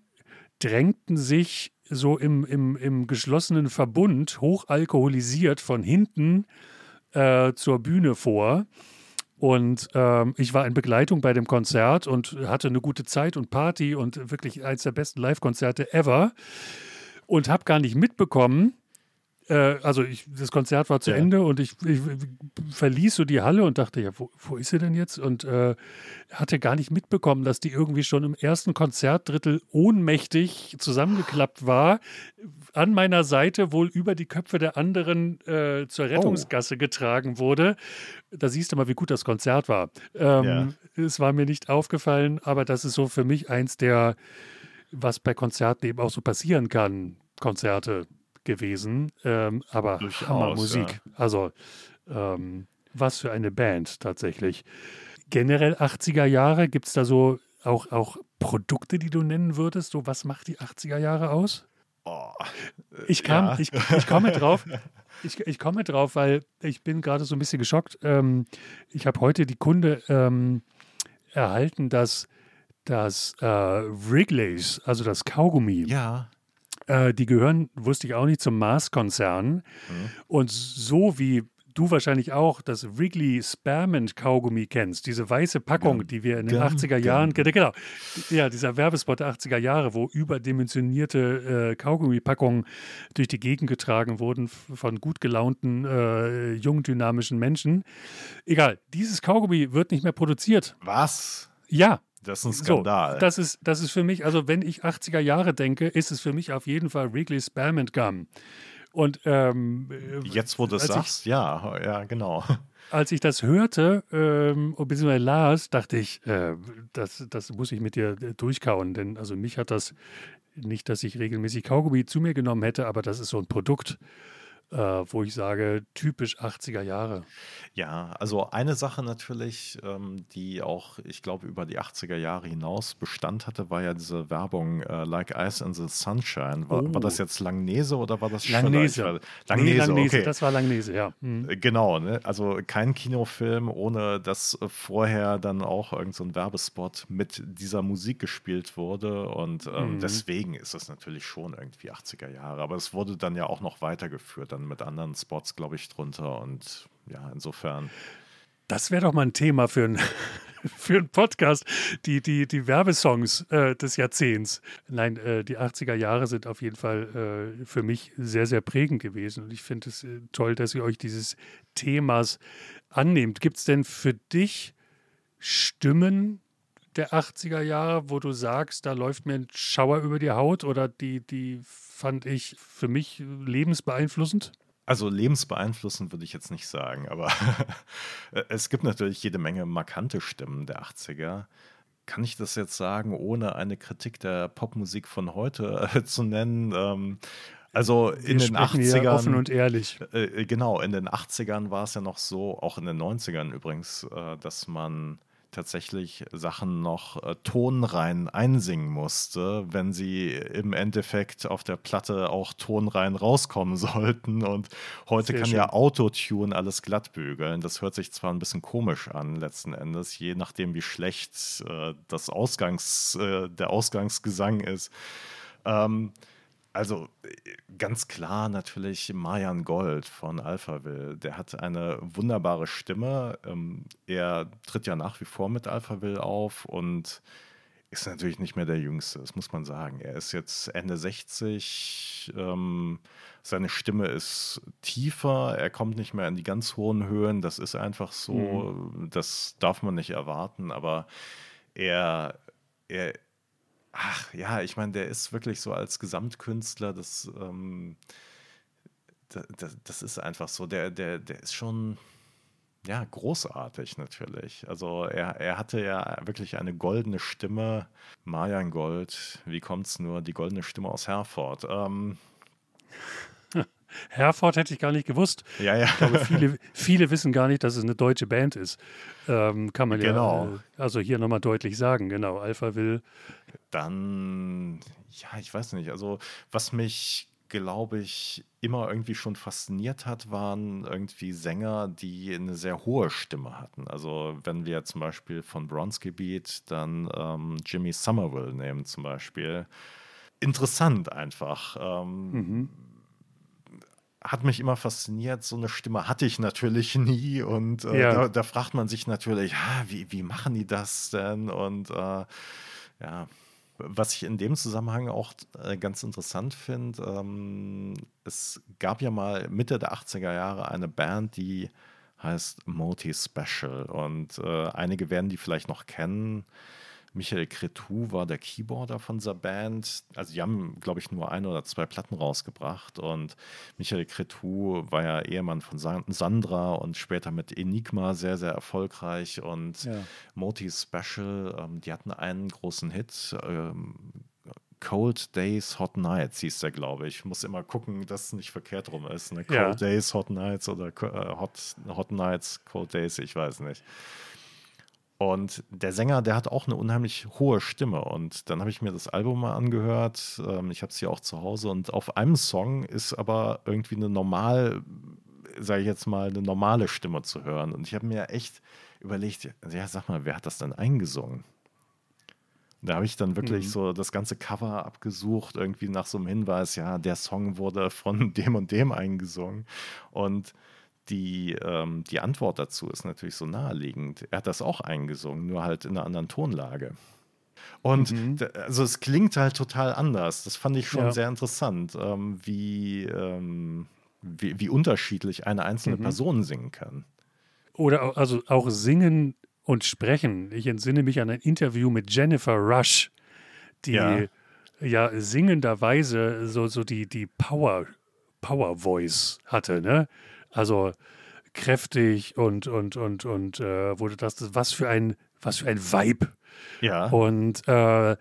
drängten sich so im, im, im geschlossenen Verbund, hochalkoholisiert von hinten äh, zur Bühne vor. Und ähm, ich war in Begleitung bei dem Konzert und hatte eine gute Zeit und Party und wirklich eines der besten Live-Konzerte ever. Und habe gar nicht mitbekommen, äh, also ich, das Konzert war zu Ja. Ende und ich, ich verließ so die Halle und dachte, ja, wo, wo ist sie denn jetzt? Und äh, hatte gar nicht mitbekommen, dass die irgendwie schon im ersten Konzertdrittel ohnmächtig zusammengeklappt war, an meiner Seite wohl über die Köpfe der anderen äh, zur Rettungsgasse getragen wurde. Da siehst du mal, wie gut das Konzert war. Ähm, Es war mir nicht aufgefallen, aber das ist so für mich eins der, was bei Konzerten eben auch so passieren kann, Konzerte gewesen. Ähm, aber Durchaus, Hammermusik. Also ähm, was für eine Band tatsächlich. Generell 80er Jahre, gibt es da so auch, auch Produkte, die du nennen würdest? So, was macht die 80er Jahre aus? Oh, Ich kam, ja. ich, ich komme drauf. [laughs] Ich, ich komme drauf, weil ich bin gerade so ein bisschen geschockt. Ähm, ich habe heute die Kunde ähm, erhalten, dass das äh, Wrigley's, also das Kaugummi, ja. Äh, die gehören, wusste ich auch nicht, zum Mars-Konzern. Mhm. Und so wie du wahrscheinlich auch das Wrigley Spearmint Kaugummi kennst, diese weiße Packung, Gum, die wir in den gum, 80er Jahren, genau, ja, dieser Werbespot der 80er Jahre, wo überdimensionierte äh, Kaugummipackungen durch die Gegend getragen wurden von gut gelaunten, äh, jung dynamischen Menschen. Egal, dieses Kaugummi wird nicht mehr produziert. Was? Ja, Das ist ein so, Skandal. das ist, das ist für mich, also wenn ich 80er Jahre denke, ist es für mich auf jeden Fall Wrigley Spearmint Gum. Und ähm, äh, Jetzt, wo du es als ich- sagst, ja, ja, genau. als ich das hörte, ähm, beziehungsweise las, dachte ich, äh, das, das muss ich mit dir äh, durchkauen. Denn also mich hat das nicht, dass ich regelmäßig Kaugummi zu mir genommen hätte, aber das ist so ein Produkt, äh, wo ich sage, typisch 80er Jahre. Ja, also eine Sache natürlich, ähm, die auch, ich glaube, über die 80er Jahre hinaus Bestand hatte, war ja diese Werbung äh, Like Ice in the Sunshine. War, war Oh. das jetzt Langnese oder war das Schiller? Langnese. Ich war- Nee, Langnese, Langnese, okay. das war Langnese, ja. Mhm. Äh, Genau, ne? also kein Kinofilm, ohne dass vorher dann auch irgendein so Werbespot mit dieser Musik gespielt wurde. Und ähm, Mhm. deswegen ist es natürlich schon irgendwie 80er Jahre. Aber es wurde dann ja auch noch weitergeführt, dann mit anderen Spots, glaube ich, drunter. Und ja, insofern. Das wäre doch mal ein Thema für ein, [laughs] für einen Podcast die, die, die Werbesongs äh, des Jahrzehnts. Nein, äh, die 80er Jahre sind auf jeden Fall äh, für mich sehr, sehr prägend gewesen. Und ich finde es äh, toll, dass ihr euch dieses Themas annehmt. Gibt es denn für dich Stimmen der 80er Jahre, wo du sagst, da läuft mir ein Schauer über die Haut oder die, die fand ich für mich lebensbeeinflussend? Also lebensbeeinflussend würde ich jetzt nicht sagen, aber [laughs] es gibt natürlich jede Menge markante Stimmen der 80er. Kann ich das jetzt sagen, ohne eine Kritik der Popmusik von heute äh, zu nennen? Ähm, also in Wir den 80ern. offen und ehrlich. Äh, genau, in den 80ern war es ja noch so, auch in den 90ern übrigens, äh, dass man tatsächlich Sachen noch äh, tonrein einsingen musste, wenn sie im Endeffekt auf der Platte auch tonrein rauskommen [laughs] sollten. Und heute Sehr kann schön. ja Autotune alles glatt bügeln. Das hört sich zwar ein bisschen komisch an, letzten Endes, je nachdem, wie schlecht äh, das Ausgangs, äh, der Ausgangsgesang ist. Ähm, also äh, ganz klar natürlich Marian Gold von Alphaville. Der hat eine wunderbare Stimme. Ähm, er tritt ja nach wie vor mit Alphaville auf und ist natürlich nicht mehr der Jüngste, das muss man sagen. Er ist jetzt Ende 60. Ähm, seine Stimme ist tiefer, er kommt nicht mehr in die ganz hohen Höhen. Das ist einfach so, das darf man nicht erwarten, aber er, er Ach ja, ich meine, der ist wirklich so als Gesamtkünstler, das, ähm, da- da- das ist einfach so, der, der, der ist schon, ja, großartig natürlich. Also er, er hatte ja wirklich eine goldene Stimme. Marian Gold, wie kommt's nur, die goldene Stimme aus Herford. Ähm, Herford hätte ich gar nicht gewusst. ja, ja. Ich glaube, viele, viele wissen gar nicht, dass es eine deutsche Band ist. Ähm, kann man Genau. ja äh, also hier nochmal deutlich sagen. Genau, Alpha will. Dann, ja, ich weiß nicht. Also, was mich, glaube ich, immer irgendwie schon fasziniert hat, waren irgendwie Sänger, die eine sehr hohe Stimme hatten. Also, wenn wir zum Beispiel von Bronski Beat dann ähm, Jimmy Somerville nehmen, zum Beispiel. Interessant einfach. Ähm, Mhm. Hat mich immer fasziniert. So eine Stimme hatte ich natürlich [laughs] nie. Und äh, Ja. da, da fragt man sich natürlich, ah, wie, wie machen die das denn? Und äh, ja, was ich in dem Zusammenhang auch äh, ganz interessant finde, ähm, es gab ja mal Mitte der 80er Jahre eine Band, die heißt Moti Special. Und äh, einige werden die vielleicht noch kennen. Michael Cretou war der Keyboarder von dieser Band. Also die haben, glaube ich, nur ein oder zwei Platten rausgebracht. Und Michael Cretou war ja Ehemann von San- Sandra und später mit Enigma sehr, sehr erfolgreich. Und Ja. Moti Special, ähm, die hatten einen großen Hit. Ähm, Cold Days, Hot Nights hieß der, glaube ich. Ich muss immer gucken, dass es nicht verkehrt rum ist. Ne? Cold Ja. Days, Hot Nights oder äh, Hot, Hot Nights, Cold Days, ich weiß nicht. Und der Sänger, der hat auch eine unheimlich hohe Stimme. Und dann habe ich mir das Album mal angehört. Ähm, ich habe es hier auch zu Hause. Und auf einem Song ist aber irgendwie eine normal, sage ich jetzt mal, eine normale Stimme zu hören. Und ich habe mir echt überlegt, ja, sag mal, wer hat das denn eingesungen? Da habe ich dann wirklich Mhm. so das ganze Cover abgesucht, irgendwie nach so einem Hinweis, ja, der Song wurde von [laughs] dem und dem eingesungen. Und die, ähm, die Antwort dazu ist natürlich so naheliegend. Er hat das auch eingesungen, nur halt in einer anderen Tonlage. Und Mhm. also es klingt halt total anders. Das fand ich schon Ja. sehr interessant, ähm, wie, ähm, wie, wie unterschiedlich eine einzelne Mhm. Person singen kann. Oder also auch singen und sprechen. Ich entsinne mich an ein Interview mit Jennifer Rush, die Ja. ja, singenderweise so, so die, die Power, Power Voice hatte, ne? Also kräftig und und und und äh, wurde das, was für ein was für ein Vibe Ja. und äh,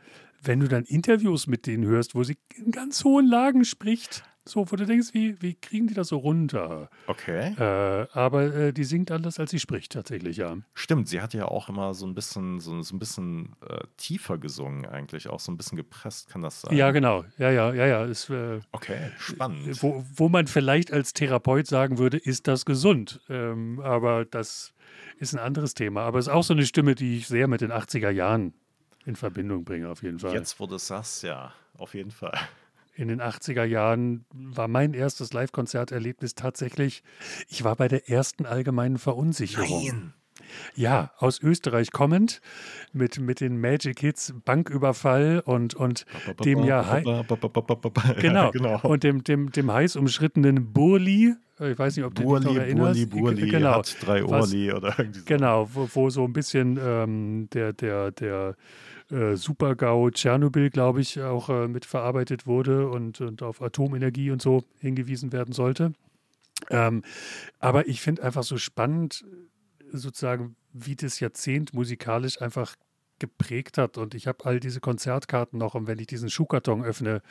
wenn du dann Interviews mit denen hörst, wo sie in ganz hohen Lagen spricht, so, wo du denkst, wie, wie kriegen die das so runter? Okay. Äh, aber äh, die singt anders, als sie spricht, tatsächlich, ja. Stimmt, sie hat ja auch immer so ein bisschen, so, so ein bisschen äh, tiefer gesungen, eigentlich, auch so ein bisschen gepresst, kann das sein? Ja, genau. Ja, ja, ja, ja. Ist, äh, Okay, spannend. wo, wo man vielleicht als Therapeut sagen würde, ist das gesund? Ähm, aber das ist ein anderes Thema. Aber es ist auch so eine Stimme, die ich sehr mit den 80er Jahren in Verbindung bringe, auf jeden Fall. Jetzt, wo du es sagst, ja, auf jeden Fall. In den 80er Jahren war mein erstes Live-Konzerterlebnis tatsächlich, ich war bei der ersten allgemeinen Verunsicherung. Ja, aus Österreich kommend, mit, mit den Magic Hits Banküberfall und, und dem ja genau, genau. und dem, dem, dem heiß umschrittenen Burli. Ich weiß nicht, ob du dich noch erinnerst. Burli, Burli genau. hat drei Orli oder irgendwie so. Genau, wo, wo so ein bisschen ähm, der, der, der äh, Super-GAU Tschernobyl, glaube ich, auch äh, mitverarbeitet wurde und, und auf Atomenergie und so hingewiesen werden sollte. Ähm, aber ich finde einfach so spannend, sozusagen, wie das Jahrzehnt musikalisch einfach geprägt hat. Und ich habe all diese Konzertkarten noch und wenn ich diesen Schuhkarton öffne.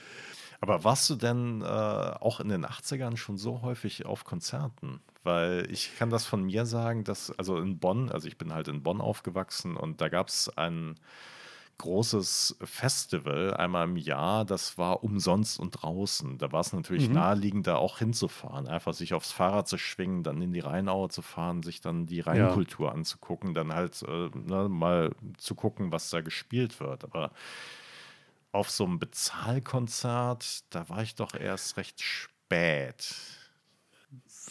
Aber warst du denn äh, auch in den 80ern schon so häufig auf Konzerten? Weil ich kann das von mir sagen, dass, also in Bonn, also ich bin halt in Bonn aufgewachsen und da gab es einen großes Festival einmal im Jahr, das war umsonst und draußen. Da war es natürlich Mhm. naheliegend, da auch hinzufahren, einfach sich aufs Fahrrad zu schwingen, dann in die Rheinaue zu fahren, sich dann die Ja. Rheinkultur anzugucken, dann halt äh, ne, mal zu gucken, was da gespielt wird. Aber auf so einem Bezahlkonzert, da war ich doch erst recht spät.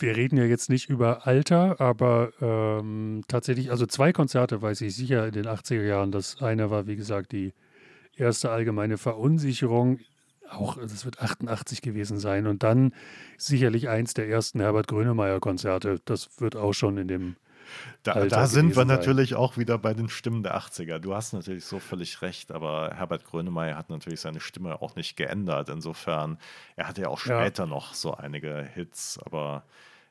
Wir reden ja jetzt nicht über Alter, aber ähm, tatsächlich, also zwei Konzerte weiß ich sicher in den 80er Jahren. Das eine war, wie gesagt, die erste allgemeine Verunsicherung. Auch, das wird 88 gewesen sein. Und dann sicherlich eins der ersten Herbert Grönemeyer-Konzerte. Das wird auch schon in dem Da, Alter da sind wir sein. natürlich auch wieder bei den Stimmen der 80er. Du hast natürlich so völlig recht, aber Herbert Grönemeyer hat natürlich seine Stimme auch nicht geändert. Insofern, er hatte ja auch Ja. später noch so einige Hits, aber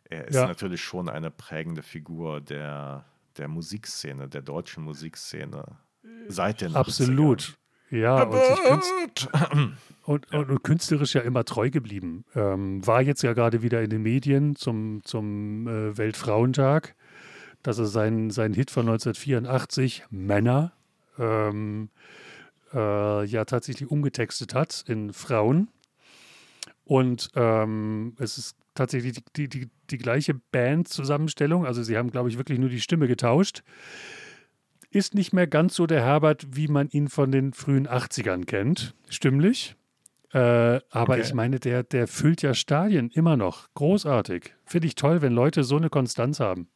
er ist Ja. natürlich schon eine prägende Figur der, der Musikszene, der deutschen Musikszene. Seit den 80ern. Absolut. Ja, und, und, und, und künstlerisch ja immer treu geblieben. Ähm, war jetzt ja gerade wieder in den Medien zum, zum äh, Weltfrauentag, dass er seinen, seinen Hit von 1984, Männer, ähm, äh, ja tatsächlich umgetextet hat in Frauen. Und ähm, es ist tatsächlich die, die, die, die gleiche Band-Zusammenstellung. Also sie haben, glaube ich, wirklich nur die Stimme getauscht. Ist nicht mehr ganz so der Herbert, wie man ihn von den frühen 80ern kennt, stimmlich. Äh, aber Okay. ich meine, der, der füllt ja Stadien immer noch. Großartig. Finde ich toll, wenn Leute so eine Konstanz haben.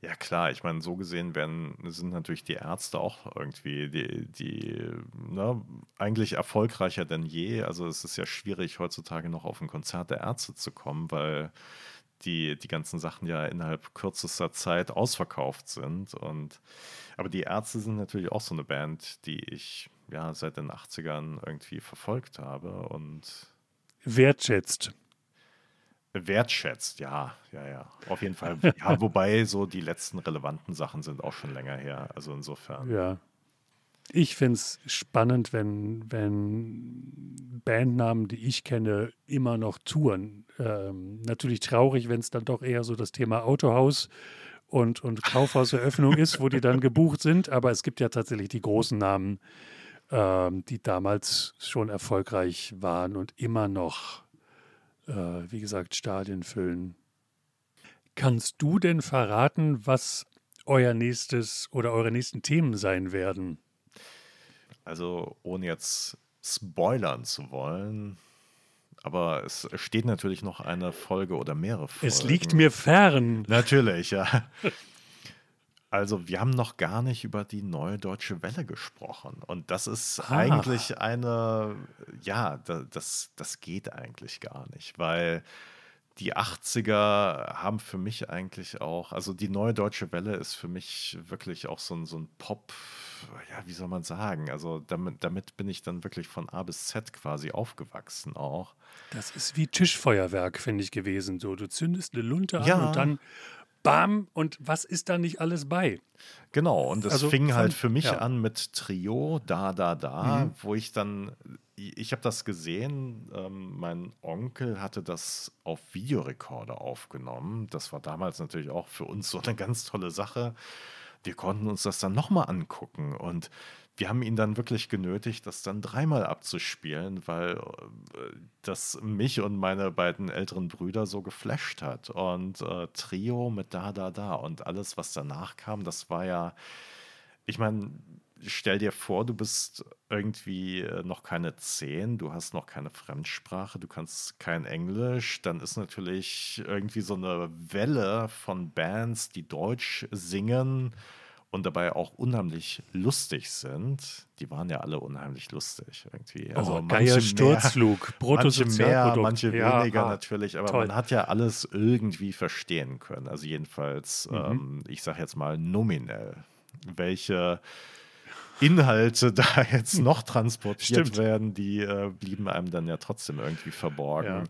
Ja klar, ich meine, so gesehen werden, sind natürlich die Ärzte auch irgendwie die, die ne, eigentlich erfolgreicher denn je. Also es ist ja schwierig heutzutage noch auf ein Konzert der Ärzte zu kommen, weil die, die ganzen Sachen ja innerhalb kürzester Zeit ausverkauft sind. Und aber die Ärzte sind natürlich auch so eine Band, die ich ja seit den 80ern irgendwie verfolgt habe und Wertschätzt. wertschätzt, ja, ja, ja. Auf jeden Fall. [laughs] Ja, wobei so die letzten relevanten Sachen sind auch schon länger her. Also insofern. Ja. Ich finde es spannend, wenn, wenn Bandnamen, die ich kenne, immer noch touren. Ähm, natürlich traurig, wenn es dann doch eher so das Thema Autohaus und, und Kaufhauseröffnung ist, wo die dann gebucht sind. Aber es gibt ja tatsächlich die großen Namen, ähm, die damals schon erfolgreich waren und immer noch, äh, wie gesagt, Stadien füllen. Kannst du denn verraten, was euer nächstes oder eure nächsten Themen sein werden? Also ohne jetzt spoilern zu wollen, aber es steht natürlich noch eine Folge oder mehrere Folgen. Es liegt mir fern. Natürlich, ja. [laughs] Also, wir haben noch gar nicht über die neue Deutsche Welle gesprochen. Und das ist Ah. eigentlich eine, ja, da, das, das geht eigentlich gar nicht, weil die 80er haben für mich eigentlich auch, also die neue Deutsche Welle ist für mich wirklich auch so ein, so ein Pop, ja, wie soll man sagen? Also damit, damit bin ich dann wirklich von A bis Z quasi aufgewachsen auch. Das ist wie Tischfeuerwerk, finde ich, gewesen. So, du zündest eine Lunte an Ja. und dann bam, und was ist da nicht alles bei? Genau, und es Also fing von- halt für mich ja. an mit Trio, da, da, da, Mhm. wo ich dann, ich habe das gesehen, ähm, mein Onkel hatte das auf Videorekorder aufgenommen. Das war damals natürlich auch für uns so eine ganz tolle Sache. Wir konnten uns das dann nochmal angucken und wir haben ihn dann wirklich genötigt, das dann dreimal abzuspielen, weil äh, das mich und meine beiden älteren Brüder so geflasht hat. Und äh, Trio mit Da, Da, Da und alles, was danach kam, das war ja, ich meine, stell dir vor, du bist irgendwie äh, noch keine 10, du hast noch keine Fremdsprache, du kannst kein Englisch, dann ist natürlich irgendwie so eine Welle von Bands, die Deutsch singen und dabei auch unheimlich lustig sind. Die waren ja alle unheimlich lustig irgendwie. Also oh, geiler Sturzflug, manche mehr, manche ja, weniger ah, natürlich, aber toll. man hat ja alles irgendwie verstehen können. Also jedenfalls, mhm. ähm, ich sage jetzt mal nominell, welche Inhalte da jetzt noch [laughs] transportiert Stimmt. werden, die äh, blieben einem dann ja trotzdem irgendwie verborgen.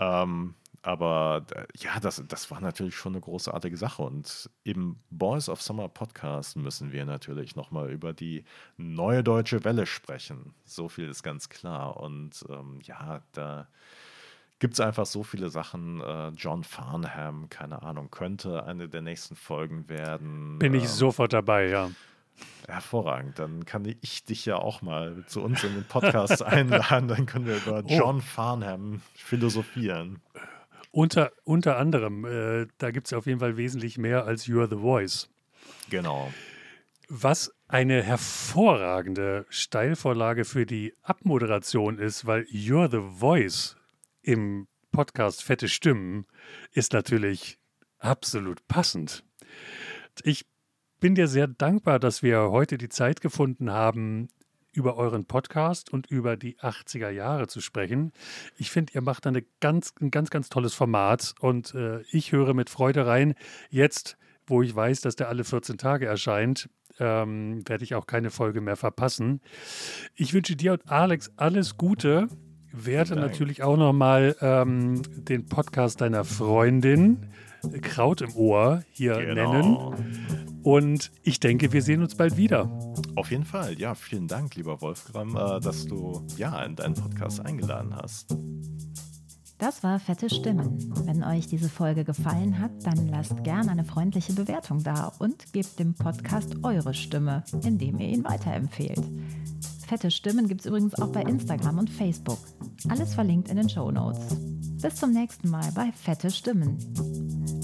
Ja. Ähm, aber äh, ja, das, das war natürlich schon eine großartige Sache. Und im Boys of Summer Podcast müssen wir natürlich nochmal über die neue deutsche Welle sprechen. So viel ist ganz klar. Und ähm, ja, da gibt es einfach so viele Sachen. Äh, John Farnham, keine Ahnung, könnte eine der nächsten Folgen werden. Bin ich ähm, sofort dabei, ja. Hervorragend. Dann kann ich dich ja auch mal zu uns in den Podcast [laughs] einladen. Dann können wir über oh. John Farnham philosophieren. Unter, unter anderem, äh, da gibt es auf jeden Fall wesentlich mehr als You're the Voice. Genau. Was eine hervorragende Steilvorlage für die Abmoderation ist, weil You're the Voice im Podcast Fette Stimmen ist natürlich absolut passend. Ich bin dir sehr dankbar, dass wir heute die Zeit gefunden haben, über euren Podcast und über die 80er Jahre zu sprechen. Ich finde, ihr macht eine ganz, ein ganz, ganz tolles Format und äh, ich höre mit Freude rein. Jetzt, wo ich weiß, dass der alle 14 Tage erscheint, ähm, werde ich auch keine Folge mehr verpassen. Ich wünsche dir und Alex alles Gute. Werde natürlich auch nochmal ähm, den Podcast deiner Freundin Kraut im Ohr hier genau. nennen. Und ich denke, wir sehen uns bald wieder. Auf jeden Fall. Ja, vielen Dank, lieber Wolfgram, äh, dass du ja in deinen Podcast eingeladen hast. Das war Fette Stimmen. Wenn euch diese Folge gefallen hat, dann lasst gerne eine freundliche Bewertung da und gebt dem Podcast eure Stimme, indem ihr ihn weiterempfehlt. Fette Stimmen gibt es übrigens auch bei Instagram und Facebook. Alles verlinkt in den Show Notes. Bis zum nächsten Mal bei Fette Stimmen.